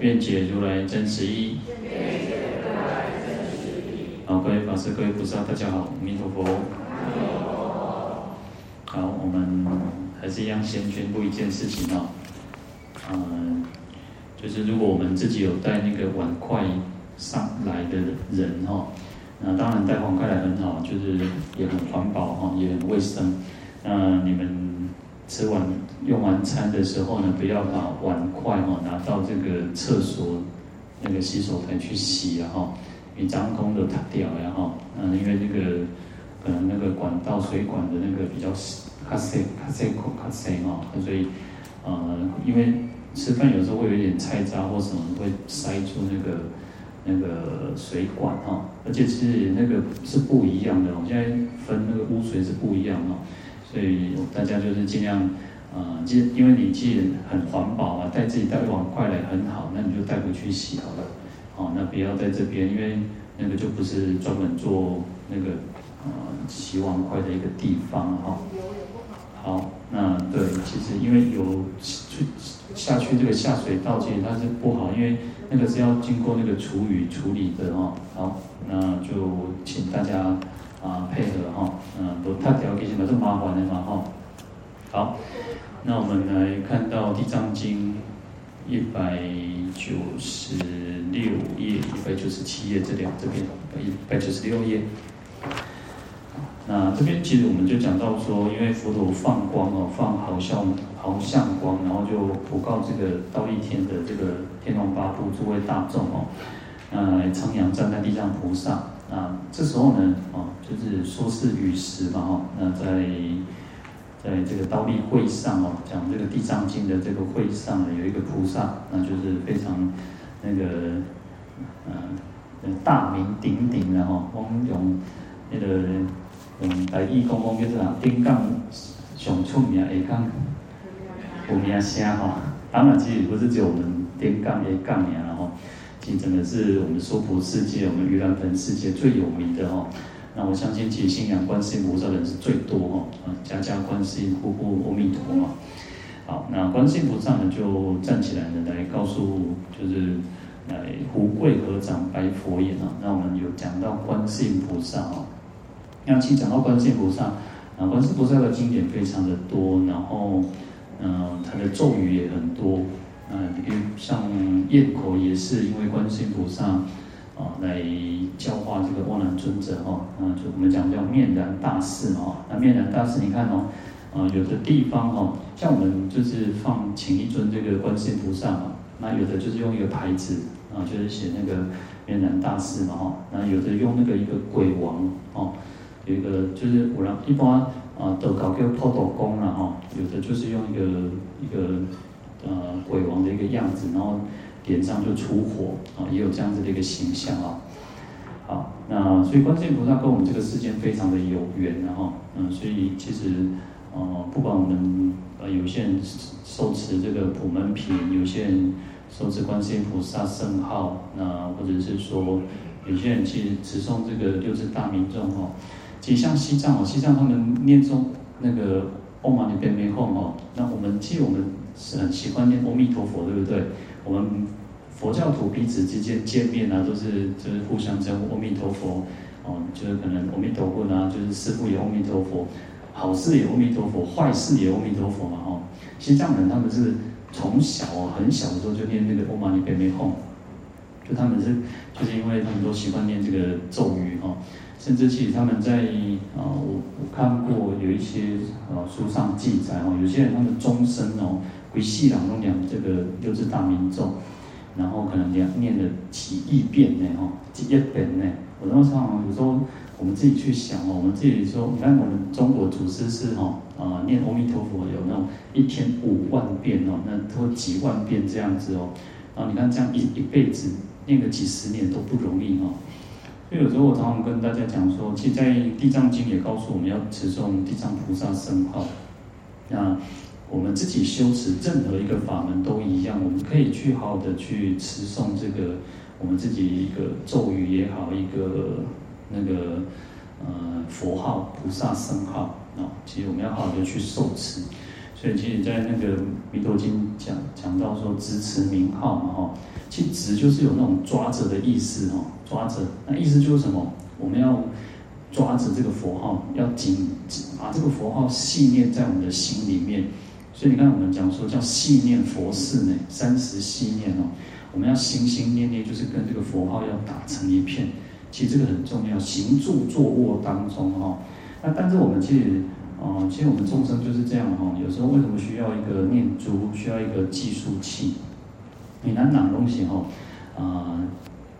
愿解如来真实义。好，各位法师、各位菩萨，大家好，阿弥陀佛。好，我们还是一样先宣布一件事情哦。嗯，就是如果我们自己有带那个碗筷上来的人哈，那当然带碗筷来很好，就是也很环保哈，也很卫生。那你们吃完用完餐的时候呢，不要把碗筷哈拿到这个厕所那个洗手台去洗啊哈。你脏空的它掉然后，嗯，因为那个可能那个管道水管的那个比较卡塞卡塞孔卡塞哈，所以呃，因为吃饭有时候会有一点菜渣或什么会塞住那个那个水管哈，而且是那个是不一样的，我现在分那个污水是不一样哦，所以大家就是尽量呃，既因为你既然很环保啊，带自己带碗筷来很好，那你就带回去洗好了。哦，那不要在这边，因为那个就不是专门做那个呃洗碗筷的一个地方哈。好，那对，其实因为有去下去这个下水道，其实它是不好，因为那个是要经过那个厨余处理的哈。好，那就请大家啊配合哈，嗯，都太条件嘛，这麻烦的嘛哈。好，那我们来看到《地藏经》一百九十。六页一百九十七页这两这边一百九十六页，那这边其实我们就讲到说，因为佛陀放光哦，放好像好像光，然后就普告这个道义天的这个天龙八部诸位大众哦，呃，来称扬赞叹地藏菩萨啊。这时候呢，哦，就是说是雨时嘛哈，那在在这个忉利会上哦，讲这个地藏经的这个会上呢有一个菩萨，那就是非常。那个，嗯，大名鼎鼎的吼，我们用那个嗯台语讲讲叫做啊，顶港上出名的港，有名声吼。当然，其实不是只有我们顶港的港名真的是我们娑婆世界、我们盂兰盆世界最有名的哦。那我相信，其实信仰观世音菩萨的人是最多哦，啊，家家观世音，户户阿弥陀嘛。好，那观世音菩萨呢，就站起来呢，来告诉，就是来胡跪合掌白佛言啊。那我们有讲到观世音菩萨哦，那其实讲到观世音菩萨，啊，观世音菩萨的经典非常的多，然后，嗯、呃，他的咒语也很多，啊，比如像焰口也是因为观世音菩萨啊来教化这个阿难尊者哈，啊，就我们讲叫面燃大士哈，那面燃大士你看哦。啊，有的地方哈，像我们就是放请一尊这个观世音菩萨嘛，那有的就是用一个牌子啊，就是写那个面燃大士嘛哈，那有的用那个一个鬼王哦，有一个就是我让一般啊都搞个破斗功了哈，有的就是用一个一个呃鬼王的一个样子，然后脸上就出火啊，也有这样子的一个形象啊。好，那所以观世音菩萨跟我们这个世间非常的有缘然后嗯，所以其实。呃，不管我们呃有些人受持这个普门品，有些人受持观世音菩萨圣号，那或者是说有些人去持诵这个六字大明咒哈，其实像西藏哦，西藏他们念诵那个唵嘛呢叭咪吽哦，那我们借我们是很喜欢念阿弥陀佛，对不对？我们佛教徒彼此之间见面啊，都是就是互相称呼阿弥陀佛哦，就是可能阿弥陀佛啊，就是师父也阿弥陀佛。好事也阿弥陀佛，坏事也阿弥陀佛嘛哈。西藏人他们是从小，很小的时候就念那个唵嘛呢叭咪吽，就他们是就是因为他们都喜欢念这个咒语哈，甚至其实他们在啊，我我看过有一些呃书上记载哦，有些人他们终身哦，会细朗诵两这个六字大明咒，然后可能两念了几亿遍呢哈，几亿遍呢。我当时啊，有时候。我们自己去想哦，我们自己说，你看我们中国祖师是哈啊念阿弥陀佛有那种一天五万遍哦，那都几万遍这样子哦，然后你看这样一一辈子念个几十年都不容易哈。所以有时候我常常跟大家讲说，其实在《地藏经》也告诉我们要持诵地藏菩萨圣号。那我们自己修持任何一个法门都一样，我们可以去好好的去持诵这个我们自己一个咒语也好，一个那个呃佛号、菩萨圣号啊，其实我们要好好的去受持。所以其实，在那个《弥陀经》讲讲到说，执持名号嘛哈，其实执就是有那种抓着的意思哈，抓着那意思就是什么？我们要抓着这个佛号，要紧把这个佛号系念在我们的心里面。所以你看，我们讲说叫细念佛事呢，三时细念哦，我们要心心念念，就是跟这个佛号要打成一片。其实这个很重要，行住坐卧当中哈。那但是我们其实。哦，其实我们众生就是这样哈。有时候为什么需要一个念珠，需要一个计数器？你拿哪东西哈？啊，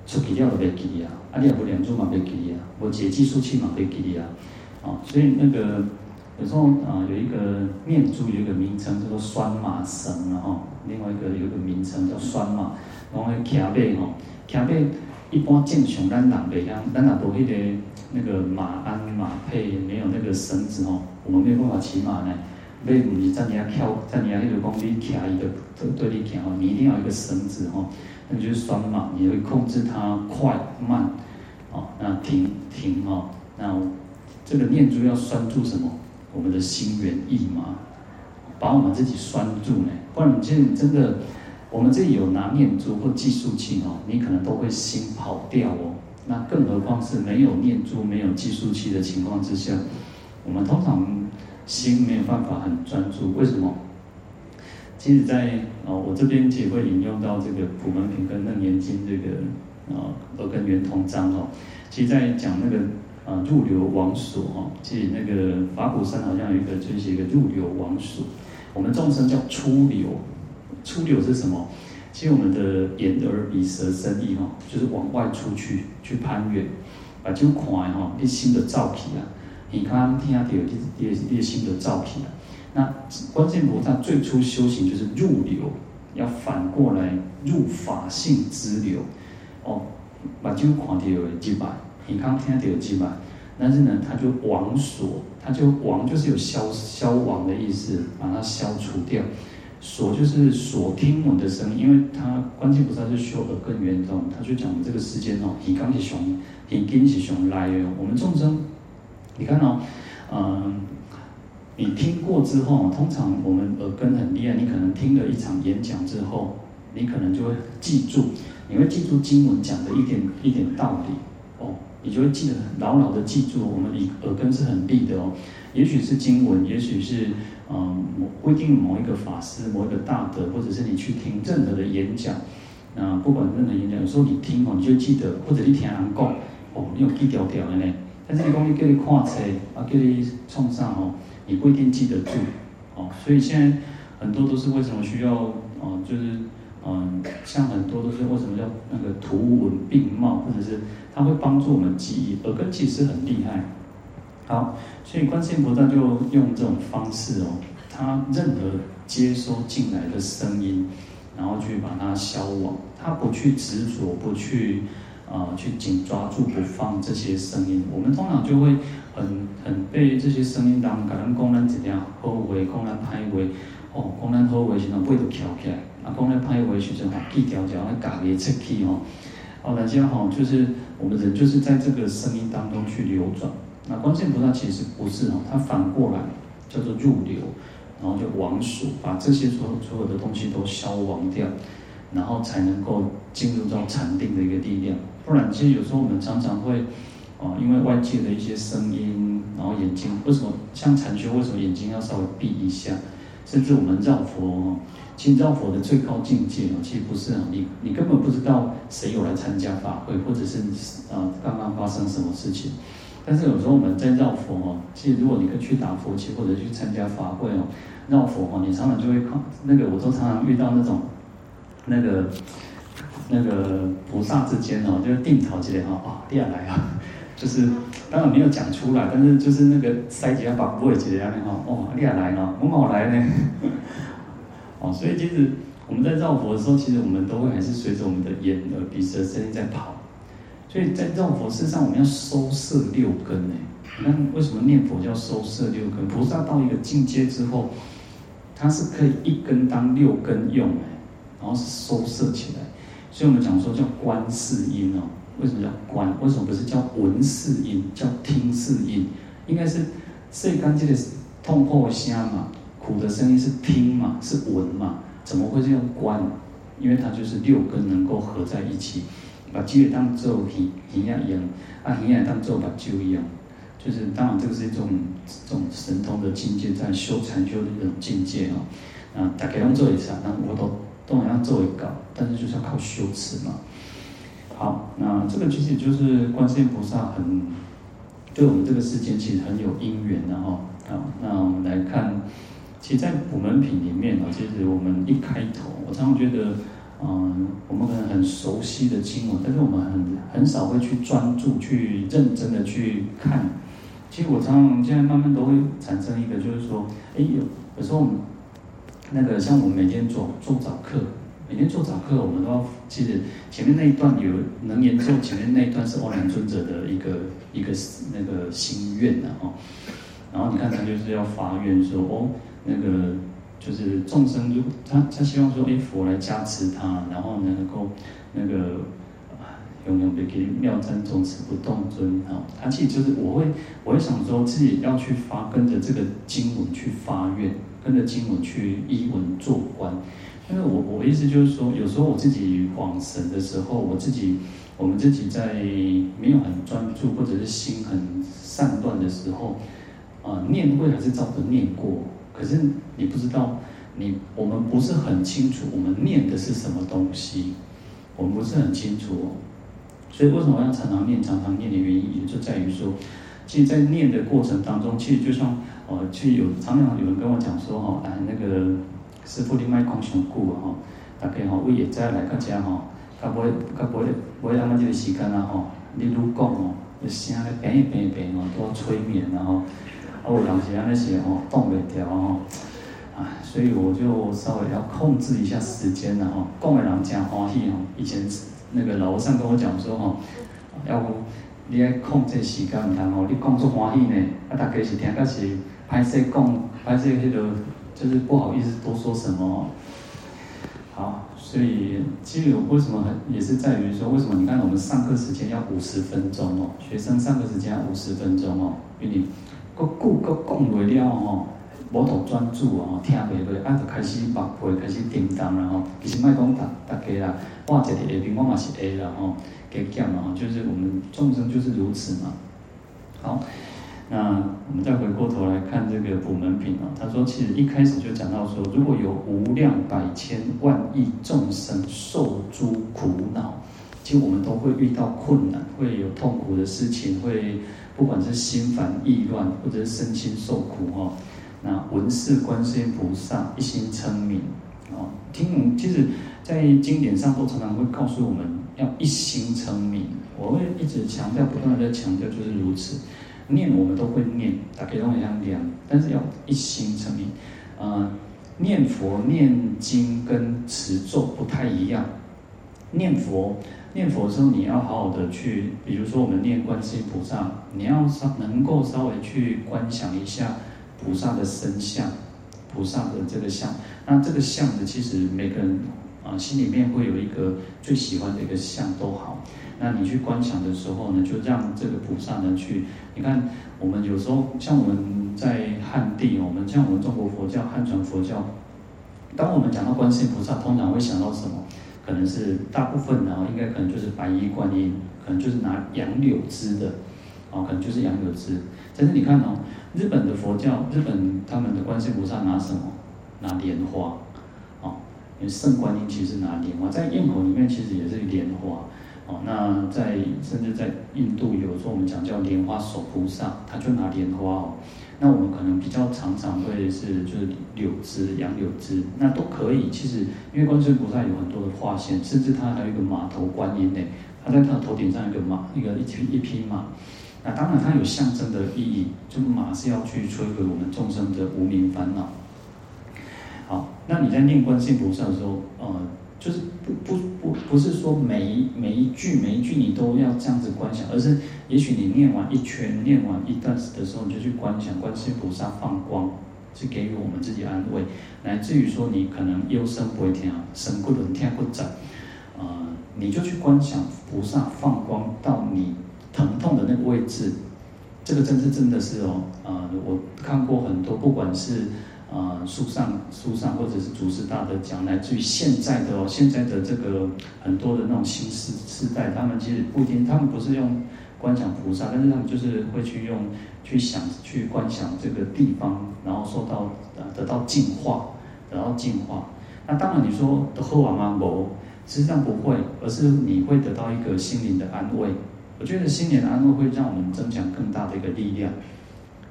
出去了就别记啊，啊，你也不念珠嘛别记啊，我解计数器嘛别记啊。啊，所以那个有时候啊，有一个念珠有一个名称叫做拴马绳啊哈，另外一个有一个名称叫拴马，然后骑马哈，骑马一般正常咱人袂晓，咱也无迄个。那个马鞍马配没有那个绳子哦，我们没有办法骑马呢。为你在你要跳，在你要那个工地骑一个对对你骑哦，你一定要一个绳子哦，那就是拴马，你会控制它快慢哦，那停停哦，那这个念珠要拴住什么？我们的心猿意马，把我们自己拴住呢，不然你真真的，我们这里有拿念珠或计数器哦，你可能都会心跑掉哦。那更何况是没有念珠、没有计数器的情况之下，我们通常心没有办法很专注。为什么？其实在，在哦，我这边也会引用到这个《普门品》跟《楞严经》这个啊《耳根圆通章》哦。其实，在讲那个啊入流王所哈，其实那个法鼓山好像有一个就写一个入流王所，我们众生叫出流，出流是什么？其实我们的眼耳鼻舌身意哈，就是往外出去去攀缘，把就看哈，你心的造起啊，你看听下底有啲啲啲心的造起啊。那观世音菩萨最初修行就是入流，要反过来入法性之流哦，把就看到有几百，你刚听下底有几百，但是呢，他就亡所，他就亡就是有消消亡的意思，把它消除掉。所就是所听闻的声音，因为他观世菩萨是修耳根圆通，他就讲这个世间哦，以刚是熊，以根是熊来哦。我们众生，你看哦，嗯，你听过之后，通常我们耳根很厉害，你可能听了一场演讲之后，你可能就会记住，你会记住经文讲的一点一点道理，你就会记得牢牢的记住。我们耳耳根是很利的哦，也许是经文，也许是。嗯，不一定某一个法师、某一个大德，或者是你去听任何的演讲，那不管任何演讲，有时候你听哦，你就记得，或者你听人讲，哦，你有记条条的呢。但是你讲你叫你看册，啊，叫你创啥哦，你不一定记得住，哦，所以现在很多都是为什么需要，哦，就是嗯，像很多都是为什么叫那个图文并茂，或者是它会帮助我们记忆，耳根其实很厉害。好，所以观世音菩萨就用这种方式哦，他任何接收进来的声音，然后去把它消亡，他不去执着，不去啊、去紧抓住不放这些声音。我们通常就会很很被这些声音当，可能讲咱怎样好话，讲咱歹话，哦，讲咱好话时阵背都翘起来，啊，讲咱歹话时阵啊记条条，啊，家己出去哦，哦，大家好，就是我们人就是在这个声音当中去流转。那观世音菩萨其实不是哦，他反过来叫做入流，然后就亡所，把这些所有所有的东西都消亡掉，然后才能够进入到禅定的一个力量。不然，其实有时候我们常常会，哦，因为外界的一些声音，然后眼睛为什么像禅修，为什么眼睛要稍微闭一下？甚至我们绕佛哦，其实绕佛的最高境界哦，其实不是啊你你根本不知道谁有来参加法会，或者是啊刚刚发生什么事情。但是有时候我们在绕佛哦，其实如果你去打佛七或者去参加法会哦，绕佛哦，你常常就会看那个，我都常常遇到那种那个那个菩萨之间哦，就是定陶之类哈啊，你也来啊，就是当然没有讲出来，但是就是那个塞几下把不会之类的哈哦，你也来呢，我冇来呢，哦，所以其实我们在绕佛的时候，其实我们都会还是随着我们的眼、耳、鼻、舌、身在跑。所以在绕佛身上，我们要收摄六根呢。那为什么念佛叫收摄六根？菩萨到一个境界之后，他是可以一根当六根用，然后是收摄起来。所以我们讲说叫观世音哦。为什么叫观？为什么不是叫闻是音？叫听是音？应该是最干净的痛苦的声嘛，苦的声音是听嘛，是闻嘛？怎么会是用观？因为它就是六根能够合在一起，把机会当做耳耳呀一样，啊耳呀当做把酒一样。就是当然这个是一种这种神通的境界，在修禅修的一种境界哦。啊，大家用做一下，那我都都好像做一个，但是就是要靠修持嘛。好，那这个其实就是观世音菩萨很对我们这个世间其实很有因缘的哈。好，那我们来看，其实，在普门品里面啊，其实我们一开头，我常常觉得，嗯，我们可能很熟悉的经文，但是我们很很少会去专注、去认真的去看。其实我常常现在慢慢都会产生一个，就是说，哎，有有时候我们那个像我们每天做做早课。每天做早课，我们都要记得前面那一段有能言咒，前面那一段是欧阳尊者的一个一个那个心愿的哦。然后你看他就是要发愿说哦，那个就是众生如他他希望说哎佛来加持他，然后能够那个永远别给妙赞众持不动尊啊。他其实就是我会我会想说自己要去发跟着这个经文去发愿，跟着经文去依文做观。因为我我的意思就是说，有时候我自己恍神的时候，我自己我们自己在没有很专注，或者是心很散乱的时候，啊、念会还是照着念过，可是你不知道，你我们不是很清楚我们念的是什么东西，我们不是很清楚，哦，所以为什么要常常念、常常念的原因，也就在于说，其实，在念的过程当中，其实就像呃，其实有常常有人跟我讲说，哈，哎，那个。师傅，你莫讲上久啊！吼，大家吼，为会再来到遮吼，较尾较尾尾安尼即个时间啊！吼，你愈讲吼，你声咧变一变变吼，都要催眠然后，啊，有当时安尼是吼，挡袂掉吼，啊，所以我就稍微要控制一下时间然后，讲的人真欢喜吼。以前那个老和尚跟我讲说吼，要不你爱控制时间毋通吼，你讲出欢喜呢，啊，大家是听甲是歹势讲，歹势迄个。就是不好意思多说什么，好，所以其实为什么很也是在于说，为什么你看我们上课时间要五十分钟哦，学生上课时间要五十分钟哦，因为你个顾个讲不了哦，无头专注哦，听袂落，啊就开始目皮开始叮当然后，其实卖讲大大家啦，我这里下边我嘛是 A 啦吼，加减嘛，就是我们众生就是如此嘛，好。那我们再回过头来看这个普门品啊，他说其实一开始就讲到说，如果有无量百千万亿众生受诸苦恼，其实我们都会遇到困难，会有痛苦的事情，会不管是心烦意乱，或者是身心受苦哈。那闻是观世音菩萨一心称名啊，听其实，在经典上都常常会告诉我们要一心称名，我会一直强调，不断的在强调，就是如此。念我们都会念，大家都很像念，但是要一心称名。呃，念佛念经跟持咒不太一样。念佛念佛的时候，你要好好的去，比如说我们念观世音菩萨，你要稍能够稍微去观想一下菩萨的身相，菩萨的这个相。那这个相呢，其实每个人啊、心里面会有一个最喜欢的一个相都好。那你去观想的时候呢，就让这个菩萨呢去，你看我们有时候像我们在汉地，我们像我们中国佛教汉传佛教，当我们讲到观世音菩萨，通常会想到什么？可能是大部分呢，应该可能就是白衣观音，可能就是拿杨柳枝的，哦，可能就是杨柳枝。但是你看哦，日本的佛教，日本他们的观世音菩萨拿什么？拿莲花，哦，因为圣观音其实拿莲花，在焰口里面其实也是莲花。哦，那在甚至在印度有时候我们讲叫莲花手菩萨，他就拿莲花哦。那我们可能比较常常会是就是柳枝、杨柳枝，那都可以。其实因为观世音菩萨有很多的化现，甚至他还有一个马头观音呢，他在他的头顶上一个马，一个一匹一匹马。那当然它有象征的意义，就马是要去摧毁我们众生的无明烦恼。好，那你在念观世音菩萨的时候，呃，就是不不不不是说每一每一句每一句你都要这样子观想，而是也许你念完一圈，念完一段时的时候，你就去观想观世音菩萨放光，是给予我们自己安慰，乃至于说你可能忧生不会听啊，神不能天不长，呃，你就去观想菩萨放光到你疼痛的那个位置，这个真是真的是哦，呃，我看过很多，不管是。啊、呃，书上书上或者是祖师大德讲，来自于现在的哦，现在的这个很多的那种新世世代，他们其实不一定，他们不是用观想菩萨，但是他们就是会去用去想去观想这个地方，然后受到呃得到净化，得到净化。那当然你说的喝完吗？不，实际上不会，而是你会得到一个心灵的安慰。我觉得心灵的安慰会让我们增强更大的一个力量。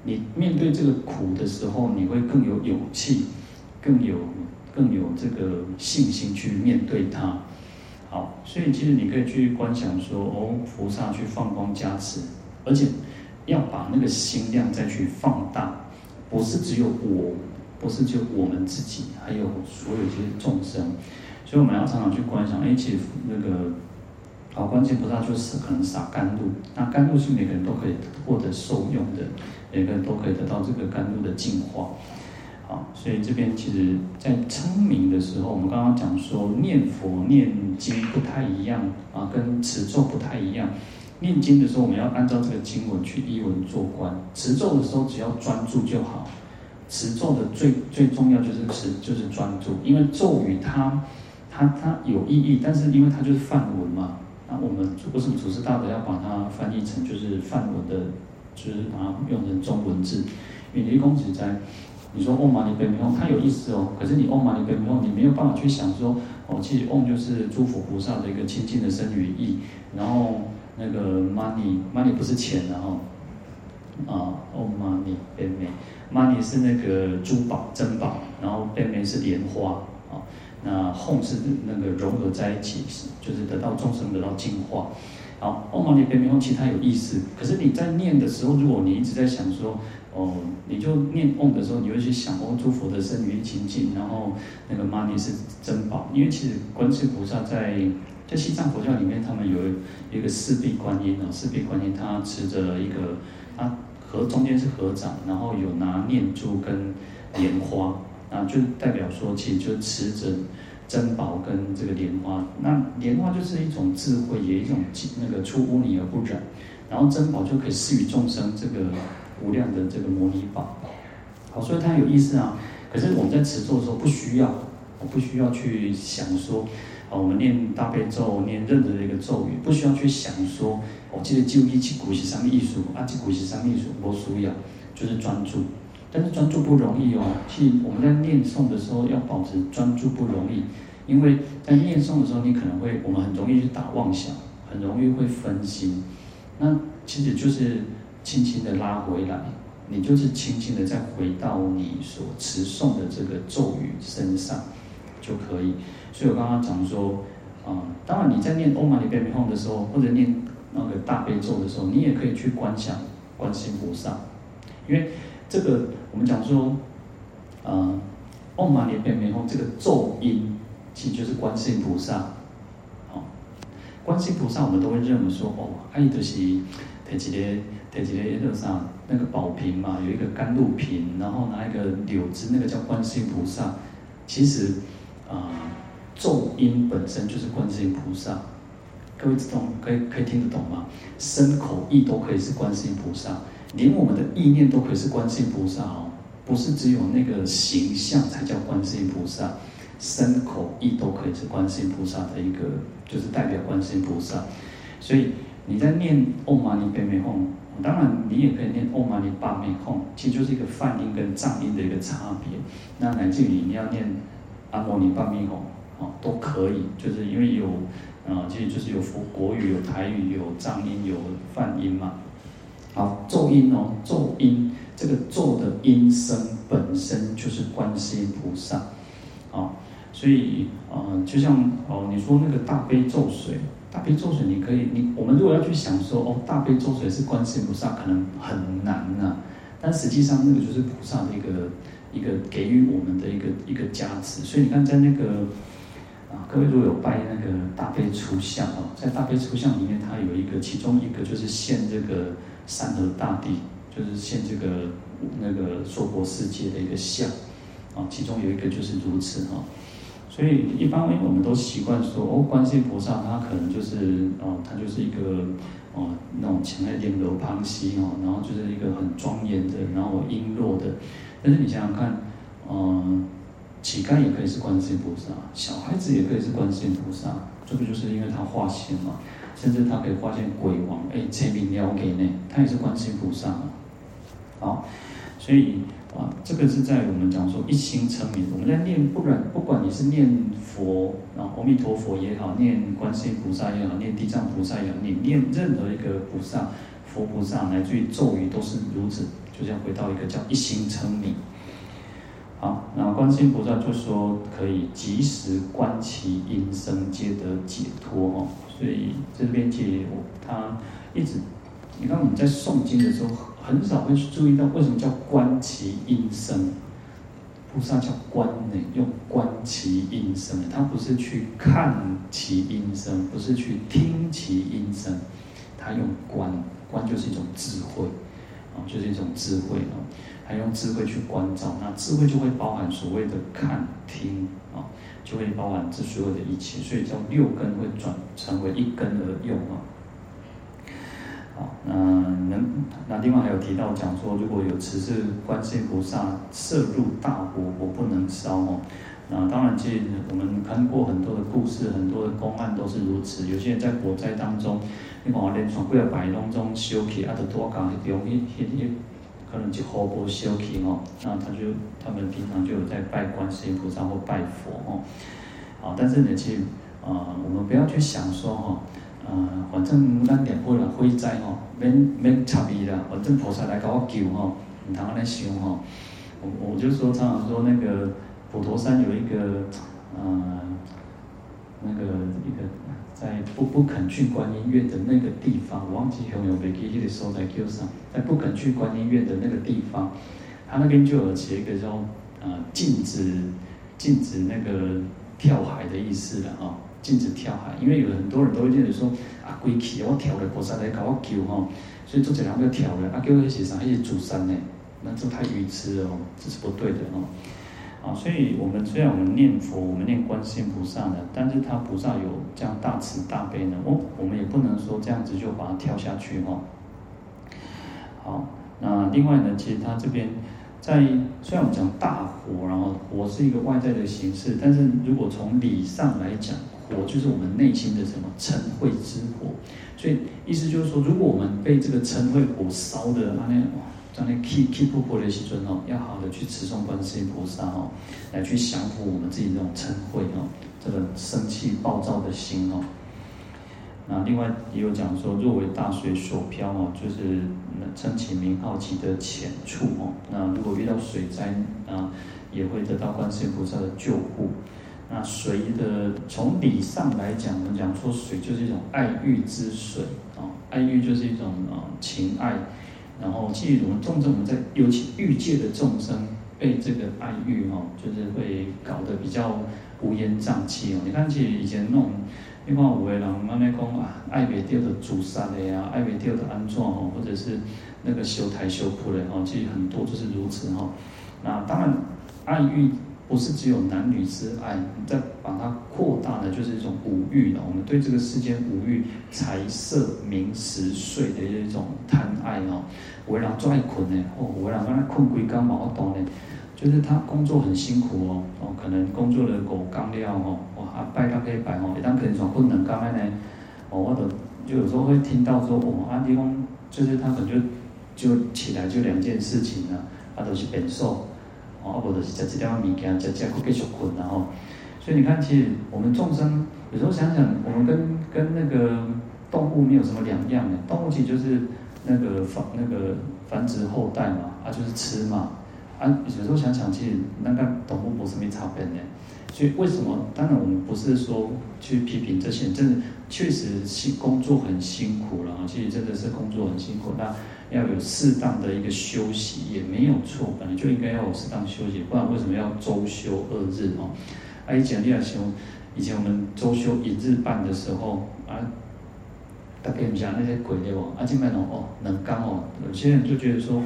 你面对这个苦的时候，你会更有勇气，更有更有这个信心去面对它。好，所以其实你可以去观想说，哦，菩萨去放光加持，而且要把那个心量再去放大，不是只有我，不是只有我们自己，还有所有这些众生。所以我们要常常去观想，哎，其实那个好，观世菩萨就是可能洒甘露，那甘露是每个人都可以获得受用的。每个人都可以得到这个甘露的净化，好，所以这边其实，在称名的时候，我们刚刚讲说念佛念经不太一样啊，跟持咒不太一样。念经的时候，我们要按照这个经文去依文做观；持咒的时候，只要专注就好。持咒的最最重要就是持，就是专注，因为咒语它它它有意义，但是因为它就是梵文嘛，那我们为什么祖师大德要把它翻译成就是梵文的？就是把它用成中文字，因为你公子在，你说嗡嘛呢叭咪吽，它有意思哦。可是你嗡嘛呢叭咪吽，你没有办法去想说，哦，其实嗡就是诸佛菩萨的一个清净的身语意，然后那个 money money 不是钱，然后啊嗡嘛呢叭咪，嘛呢是那个珠宝珍宝，然后叭咪是莲花，那吽是那个融合在一起，就是得到众生得到净化。好，嗡嘛呢叭咪吽，其他有意思。可是你在念的时候，如果你一直在想说，哦，你就念嗡的时候，你会去想哦，诸佛的身语清净，然后那个嘛呢是珍宝。因为其实观世菩萨在在西藏佛教里面，他们有一个四臂观音啊，四臂观音他持着一个，他合中间是合掌，然后有拿念珠跟莲花，啊，就代表说，其实就持着。珍宝跟这个莲花，那莲花就是一种智慧，也一种那个出污泥而不染，然后珍宝就可以施予众生这个无量的这个摩尼宝。好，所以它有意思啊。可是我们在持咒的时候不需要，我不需要去想说，啊，我们念大悲咒，念任何的一个咒语，不需要去想说，我记得就一起古是什么艺术啊，这古是什么艺术，不需要，就是专注。但是专注不容易哦，其实我们在念诵的时候要保持专注不容易，因为在念诵的时候，你可能会，我们很容易去打妄想，很容易会分心。那其实就是轻轻的拉回来，你就是轻轻的再回到你所持诵的这个咒语身上就可以。所以我刚刚讲说，啊、当然你在念嗡嘛呢叭咪吽的时候，或者念那个大悲咒的时候，你也可以去观想观世菩萨，因为。这个我们讲说，呃，嗡嘛呢叭咪吽这个咒音，其实就是观世音菩萨。好，观世音菩萨我们都会认为说，哦，爱的是提起来提起来那个啥，那个宝瓶嘛，有一个甘露瓶，然后拿一个柳枝，那个叫观世音菩萨。其实，啊、咒音本身就是观世音菩萨。各位知道可以可以听得懂吗？身口意都可以是观世音菩萨。连我们的意念都可以是观世音菩萨哦，不是只有那个形象才叫观世音菩萨，身口意都可以是观世音菩萨的一个，就是代表观世音菩萨。所以你在念嗡嘛呢叭咪吽，当然你也可以念嗡嘛呢叭咪吽，其实就是一个梵音跟藏音的一个差别。那乃至于你要念阿摩尼叭咪吽，哦，都可以，就是因为有啊，其实就是有佛国语、有台语、有藏音、有梵音嘛。好，咒音哦，咒音，这个咒的音声本身就是观世音菩萨，啊，所以呃，就像哦，你说那个大悲咒水，大悲咒水，你可以，你我们如果要去想说哦，大悲咒水是观世音菩萨，可能很难呐、啊，但实际上那个就是菩萨的一个一个给予我们的一个一个加持。所以你看，在那个啊，各位如果有拜那个大悲粗相哦，在大悲粗相里面，它有一个，其中一个就是现这个山河大地，就是现这个那个娑婆世界的一个相啊，其中有一个就是如此哈。所以一般因为我们都习惯说哦，观世音菩萨他可能就是哦，他就是一个哦那种前来莲楼旁溪哦，然后就是一个很庄严的，然后璎珞的。但是你想想看，嗯，乞丐也可以是观世音菩萨，小孩子也可以是观世音菩萨，这不就是因为他化现嘛，甚至他可以化现鬼王，哎，前明了给呢，他也是观世音菩萨嘛。好，所以。啊，这个是在我们讲说一心称名，我们在念，不管不管你是念佛，啊，阿弥陀佛也好，念观世音菩萨也好，念地藏菩萨也好，你念任何一个菩萨，佛菩萨乃至于咒语都是如此，就像回到一个叫一心称名。好，那观世音菩萨就说可以及时观其音声，皆得解脱哦。所以这边解我他一直，你看我们在诵经的时候。很少会去注意到为什么叫观其音声，菩萨叫观呢，用观其音声，他不是去看其音声，不是去听其音声，他用观，观就是一种智慧，就是一种智慧啊，还用智慧去关照，那智慧就会包含所谓的看听啊，就会包含这所有的一切，所以叫六根会转成为一根而用啊。好，那能那另外还有提到讲说，如果有持是观世音菩萨射入大火，我不能烧哦。那当然，其实我们看过很多的故事，很多的公案都是如此。有些人在火灾当中，你看连床柜摆当中烧起，啊，得多讲一点，一一一可能就好不烧起哦。那他就他们平常就有在拜观世音菩萨或拜佛吼。好，但是呢，其实啊，我们不要去想说吼。啊、呃，反正咱念佛啦，火灾吼，免免插伊啦，反正菩萨来甲我救吼，唔通安尼想吼。我我就说常常说那个普陀山有一个，呃，那个一个在不不肯去观音院的那个地方，我忘记有没有被记迄个所在 Q 上，在不肯去观音院的那个地方，他那边就有写一个叫呃禁止禁止那个跳海的意思了啊。禁止跳海，因为有很多人都会认为说啊，鬼去我跳了菩萨来搞我救吼，所以做这两个跳了，啊，叫那些啥，那些主山呢，那这太愚痴了哦，这是不对的哦。啊，所以我们虽然我们念佛，我们念观世音菩萨呢，但是他菩萨有这样大慈大悲呢，哦，我们也不能说这样子就把它跳下去哈。好，那另外呢，其实他这边在虽然我们讲大火，然后火是一个外在的形式，但是如果从理上来讲，火就是我们内心的什么嗔恚之火，所以意思就是说，如果我们被这个嗔恚火烧的，那那哇，那气气破破的时尊哦，要好的去持诵观世音菩萨哦，来去降服我们自己这种嗔恚哦，这个生气暴躁的心哦。那另外也有讲说，若为大水所漂哦，就是称其名号其得浅处哦。那如果遇到水灾啊，也会得到观世音菩萨的救护。那水的从理上来讲，我们讲说水就是一种爱欲之水啊，爱欲就是一种啊情爱，然后其实我们重症我们在尤其欲界的众生被这个爱欲哈，就是会搞得比较乌烟瘴气哦。你看其实以前那种，你看有的人慢慢讲啊，爱别掉的自杀的呀，爱别掉的安葬哦，或者是那个修台修铺的哦，其实很多就是如此哦。那当然爱欲。不是只有男女之爱，你再把它扩大的，就是一种五欲了。我们对这个世间五欲，财色名食睡的一种贪爱哦。为了做爱困呢，哦，为了让他困归刚毛懂呢，就是他工作很辛苦哦，哦，可能工作了五刚了哦，哇，拜到可以拜哦，一旦可能从困难刚来呢，哦，我都就有时候会听到说，哦，阿地方就是他可能就就起来就两件事情了，啊，都是变瘦。啊，或者是在这条物件，在这会继续困，然后，所以你看，其实我们众生有时候想想，我们跟跟那个动物没有什么两样的，动物其实就是那个繁那个繁殖后代嘛，啊，就是吃嘛，啊，有时候想想，其实那个动物不是没差别的，所以为什么？当然我们不是说去批评这些人，真的确实是工作很辛苦了。其实真的是工作很辛苦，那要有适当的一个休息也没有错，本来就应该要有适当休息，不然为什么要周休二日哦？啊，以前你要休，以前我们周休一日半的时候啊，大概不像那些鬼的哦，啊，今麦侬哦，能干哦，有些人就觉得说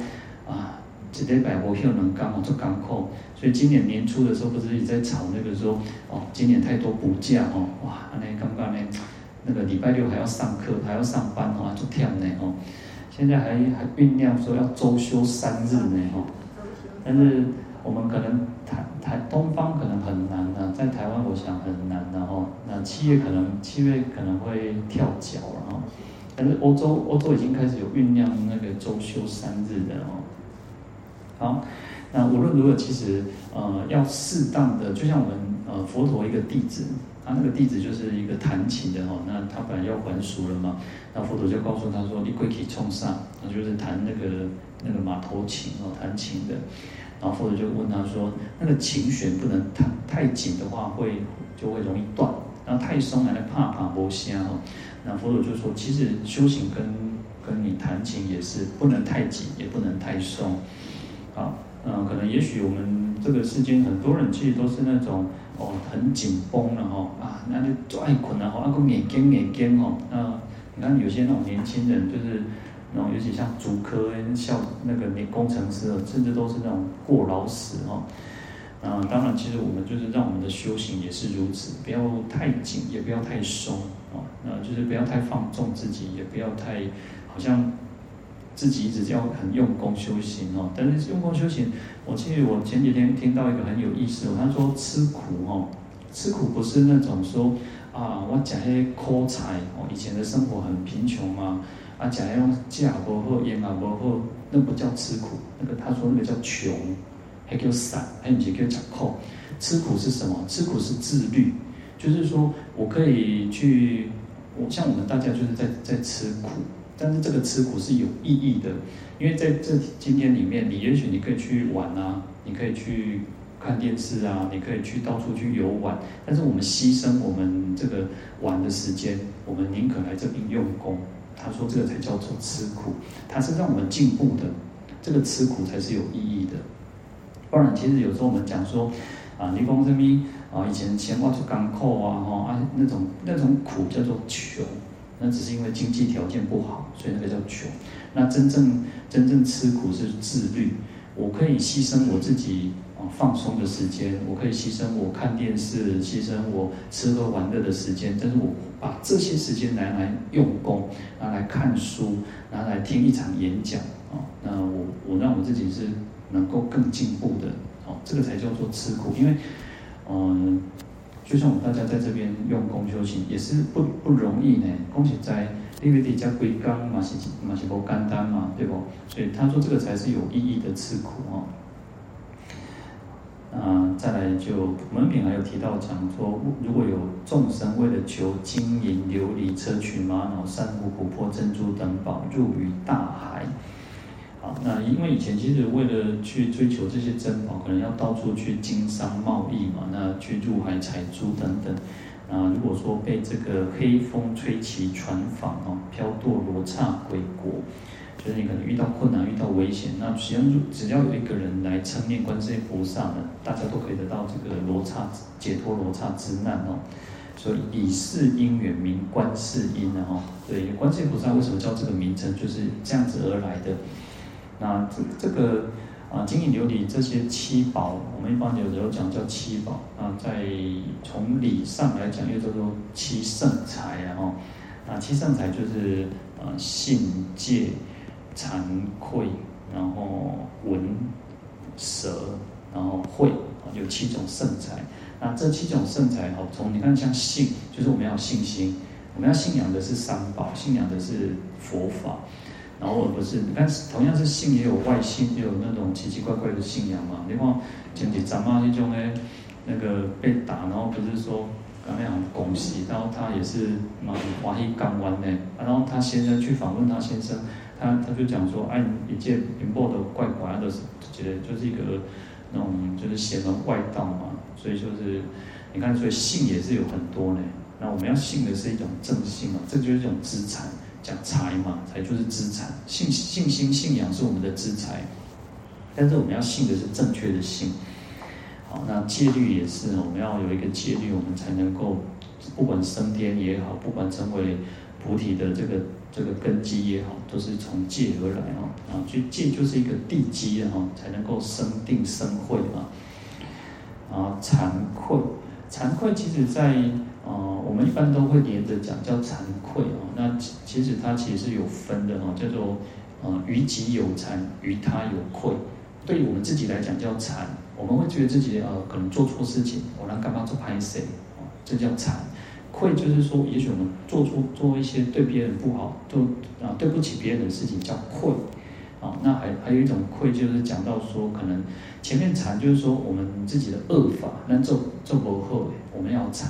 啊。一礼拜无休两工哦，做艰苦，所以今年年初的时候，不是也在吵那个说，哦，今年太多补假哦，哇，安尼感觉呢，那个礼拜六还要上课，还要上班哦，就忝呢哦。现在还还酝酿说要周休三日呢哦，但是我们可能台台东方可能很难呢，在台湾我想很难的哦。那七月可能七月可能会跳脚了哦，但是欧洲欧洲已经开始有酝酿那个周休三日的哦。好，那无论如何，其实呃要适当的，就像我们呃佛陀一个弟子，他那个弟子就是一个弹琴的哦，那他本来要还俗了嘛，那佛陀就告诉他说，你可以冲上，那就是弹那个那个马头琴哦，弹琴的，然后佛陀就问他说，那个琴弦不能弹太紧的话会就会容易断，然后太松还怕怕无声哦，那佛陀就说，其实修行跟跟你弹琴也是不能太紧，也不能太松。啊，嗯，可能也许我们这个世间很多人其实都是那种哦很紧绷的哈啊，那就做爱困啊，吼，啊个眼睛眼睛哦，那你看有些那种年轻人就是那种尤其像竹科校那个那工程师哦，甚至都是那种过劳死哦。啊，当然其实我们就是让我们的修行也是如此，不要太紧，也不要太松哦，那就是不要太放纵自己，也不要太好像。自己一直要很用功修行哦，但是用功修行，我记得我前几天听到一个很有意思，他说吃苦哦，吃苦不是那种说啊，我讲些苦菜哦，以前的生活很贫穷嘛，啊讲那种价不好，烟啊不好，那不叫吃苦，那个他说那个叫穷，还叫散，还有几个讲苦，吃苦是什么？吃苦是自律，就是说我可以去，我像我们大家就是在在吃苦。但是这个吃苦是有意义的，因为在这今天里面，你也许你可以去玩啊，你可以去看电视啊，你可以去到处去游玩。但是我们牺牲我们这个玩的时间，我们宁可来这边用功。他说这个才叫做吃苦，它是让我们进步的。这个吃苦才是有意义的。不然，其实有时候我们讲说啊，你讲什么啊？以前钱花出港口啊，哈啊那种那种苦叫做穷。那只是因为经济条件不好，所以那个叫穷。那真正真正吃苦是自律。我可以牺牲我自己啊放松的时间，我可以牺牲我看电视，牺牲我吃喝玩乐的时间，但是我把这些时间拿来用功，拿来看书，拿来听一场演讲啊。那我我让我自己是能够更进步的哦，这个才叫做吃苦。因为嗯。就像我们大家在这边用功修行，也是不不容易呢。恭喜在因为底下归刚嘛是嘛是不简单嘛，对不？所以他说这个才是有意义的吃苦哦。啊，再来就门品还有提到讲说，如果有众生为了求金银琉璃砗磲玛瑙珊瑚琥珀珍珠等宝入于大海。啊，那因为以前其实为了去追求这些珍宝，可能要到处去经商贸易嘛，那去入海采珠等等。啊，如果说被这个黑风吹起船舫哦，飘堕罗刹鬼国，就是你可能遇到困难、遇到危险，那实际上只要有一个人来称念观世音菩萨呢，大家都可以得到这个罗刹解脱罗刹之难哦。所以以是因缘名观世音的哦，对，观世音菩萨为什么叫这个名称，就是这样子而来的。那这这个啊，金银琉璃这些七宝，我们一般有时候讲叫七宝啊，在从理上来讲又叫做七圣财啊，哦，那七圣财就是啊信戒、惭愧，然后闻、舍，然后慧啊，有七种圣财。那这七种圣财哦，从你看像信，就是我们要信心，我们要信仰的是三宝，信仰的是佛法。然后不是，你看，同样是信，也有外信，也有那种奇奇怪怪的信仰嘛。你看，前几咱妈那种呢，那个被打，然后不是说刚那样恭喜，然后他也是蛮华裔港湾的，然后他先生去访问他先生，他他就讲说，哎，一介贫薄的怪怪的，觉得就是一个那种就是邪门外道嘛，所以就是你看，所以信也是有很多呢。那我们要信的是一种正信嘛，这就是一种资产，讲财嘛，财就是资产，信信心信仰是我们的资财，但是我们要信的是正确的信。好，那戒律也是，我们要有一个戒律，我们才能够不管升天也好，不管成为菩提的这个这个根基也好，都是从戒而来哦。啊，所以戒就是一个地基啊，才能够生定生慧嘛。啊，惭愧，惭愧其实在，一般都会连着讲叫惭愧啊。那其实它其实是有分的哈，叫做呃，于己有惭，于他有愧。对于我们自己来讲叫惭。我们会觉得自己呃可能做错事情，我让干嘛做歹势，哦，这叫惭愧，就是说，也许我们做出做一些对别人不好，做啊对不起别人的事情叫愧，啊，那还还有一种愧，就是讲到说，可能前面惭就是说我们自己的恶法，那做做不后，我们要惭，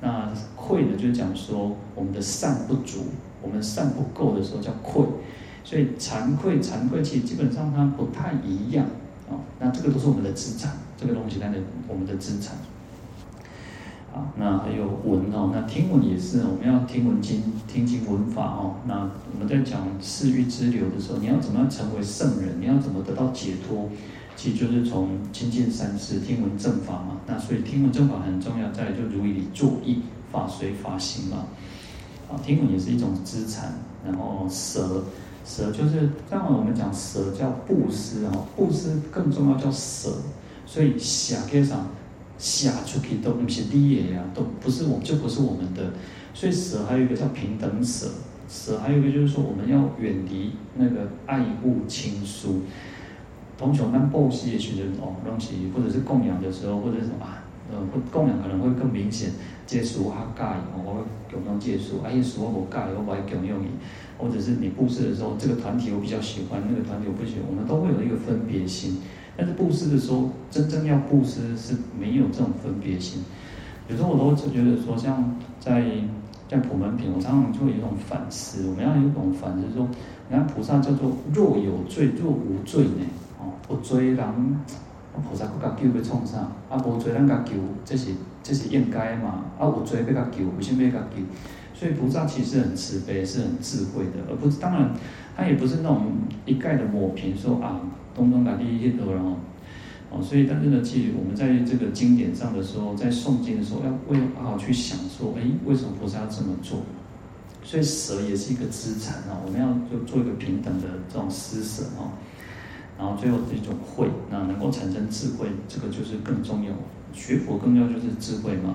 那愧呢，就是讲说我们的善不足，我们善不够的时候叫愧，所以惭愧惭愧其实基本上它不太一样。啊，那这个都是我们的资产，这个东西，那我们的资产。啊，那还有闻哦，那听闻也是，我们要听闻经，听经闻法哦。那我们在讲四欲之流的时候，你要怎么样成为圣人？你要怎么得到解脱？其实就是从亲近三世，听闻正法嘛。那所以听闻正法很重要，再就如理作意，法随法行嘛。啊，听闻也是一种资产，然后舍。舍就是，刚好我们讲舍叫布施啊，布施更重要叫舍，所以下给上下出去都不是利益呀，都不是我们就不是我们的，所以舍还有一个叫平等舍，舍还有一个就是说我们要远离那个爱物亲疏，同学们布施也许人哦东西，或者是供养的时候，或者是什么啊，呃供养可能会更明显，借书他盖，我会供养借书，哎书我盖，我不爱供养你。或者是你布施的时候，这个团体我比较喜欢，那个团体我不喜欢，我们都会有一个分别心。但是布施的时候，真正要布施是没有这种分别心。有时候我都觉得说，像在在普门品，我常常就会有一种反思。我们要有一种反思说，你看菩萨叫做若有罪，若无罪呢？哦，不罪人，菩萨不甲救要创啥？啊，无罪咱甲救，这是这是应该嘛？啊，有罪要甲救，为什么要甲救？所以菩萨其实很慈悲，是很智慧的，而不是当然，他也不是那种一概的抹平说啊，东东打第一些都然后，哦，所以但是呢，其实我们在这个经典上的时候，在诵经的时候，要为好好去想说，哎，为什么菩萨要这么做？所以舍也是一个资产啊，我们要就做一个平等的这种施舍啊，然后最后是一种慧，那能够产生智慧，这个就是更重要，学佛更重要就是智慧嘛。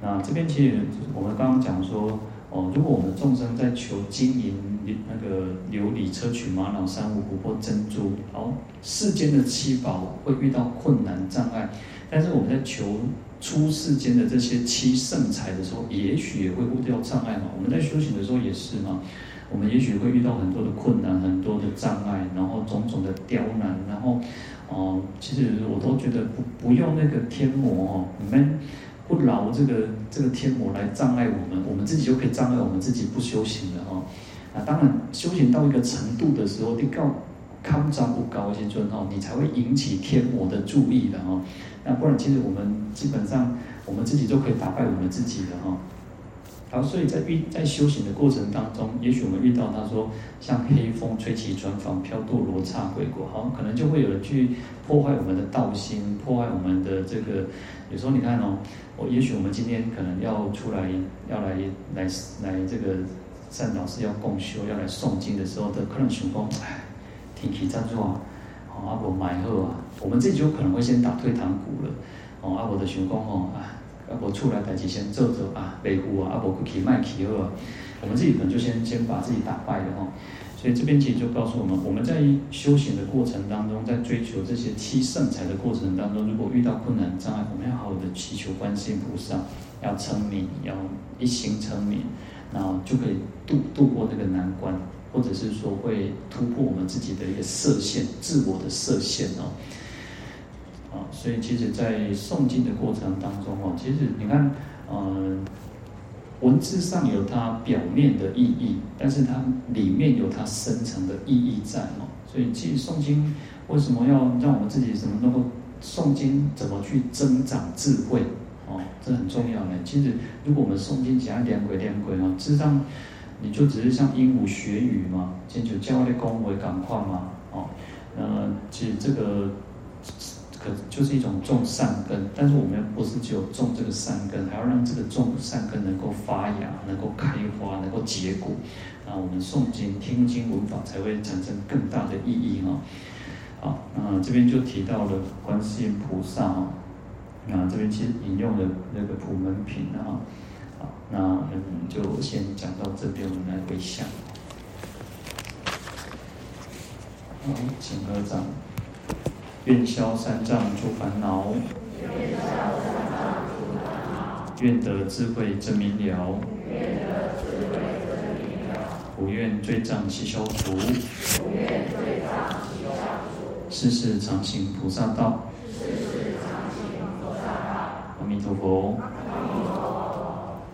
那这边其实我们刚刚讲说，哦，如果我们众生在求金银、那个琉璃、砗磲、玛瑙、珊瑚、琥珀、珍珠，哦，世间的七宝会遇到困难障碍，但是我们在求出世间的这些七圣财的时候，也许也会遇到障碍嘛。我们在修行的时候也是嘛，我们也许会遇到很多的困难、很多的障碍，然后种种的刁难，然后，哦，其实我都觉得不不用那个天魔哦，你们。不劳这个这个天魔来障碍我们，我们自己就可以障碍我们自己不修行了哦。啊，当然修行到一个程度的时候，你高康张不高些尊哦，你才会引起天魔的注意的哦。那不然，其实我们基本上我们自己就可以打败我们自己的哦。好，所以在遇在修行的过程当中，也许我们遇到他说像黑风吹起船舫，飘堕罗刹鬼国，好，可能就会有人去破坏我们的道心，破坏我们的这个。有时候你看哦，我也许我们今天可能要出来，要来来来这个善导师要共修，要来诵经的时候，的可能想说，哎，天气这么热，哦，阿婆买好啊，我们自己就可能会先打退堂鼓了，哦，阿婆的想讲哦，啊，阿婆出来代志先做做啊，维护啊，阿婆去起卖起好啊，我们自己可能就先先把自己打败了哈。所以这边其实就告诉我们，我们在修行的过程当中，在追求这些七圣财的过程当中，如果遇到困难障碍，我们要好好的祈求观世音菩萨，要称名，要一心称名，然后就可以度度过这个难关，或者是说会突破我们自己的一个设限，自我的设限哦。啊，所以其实，在诵经的过程当中哦，其实你看，嗯。文字上有它表面的意义，但是它里面有它深层的意义在哦。所以，其实诵经为什么要让我们自己怎么能够诵经？怎么去增长智慧？哦，这很重要呢。其实，如果我们诵经讲两轨两轨啊，事实上，你就只是像鹦鹉学语嘛，先就教的功为赶快嘛，哦，呃，其实这个就是一种种善根，但是我们不是只有种这个善根，还要让这个种善根能够发芽，能够开花，能够结果，那我们诵经、听经、闻法才会产生更大的意义啊。好，那这边就提到了观世音菩萨啊，那这边其实引用了那个普门品啊，好，那我们就先讲到这边，我们来回想。好，请合掌，愿消三障诸烦恼，愿得智慧真明了，不愿罪障悉消除。世世常行菩萨道。阿弥陀佛。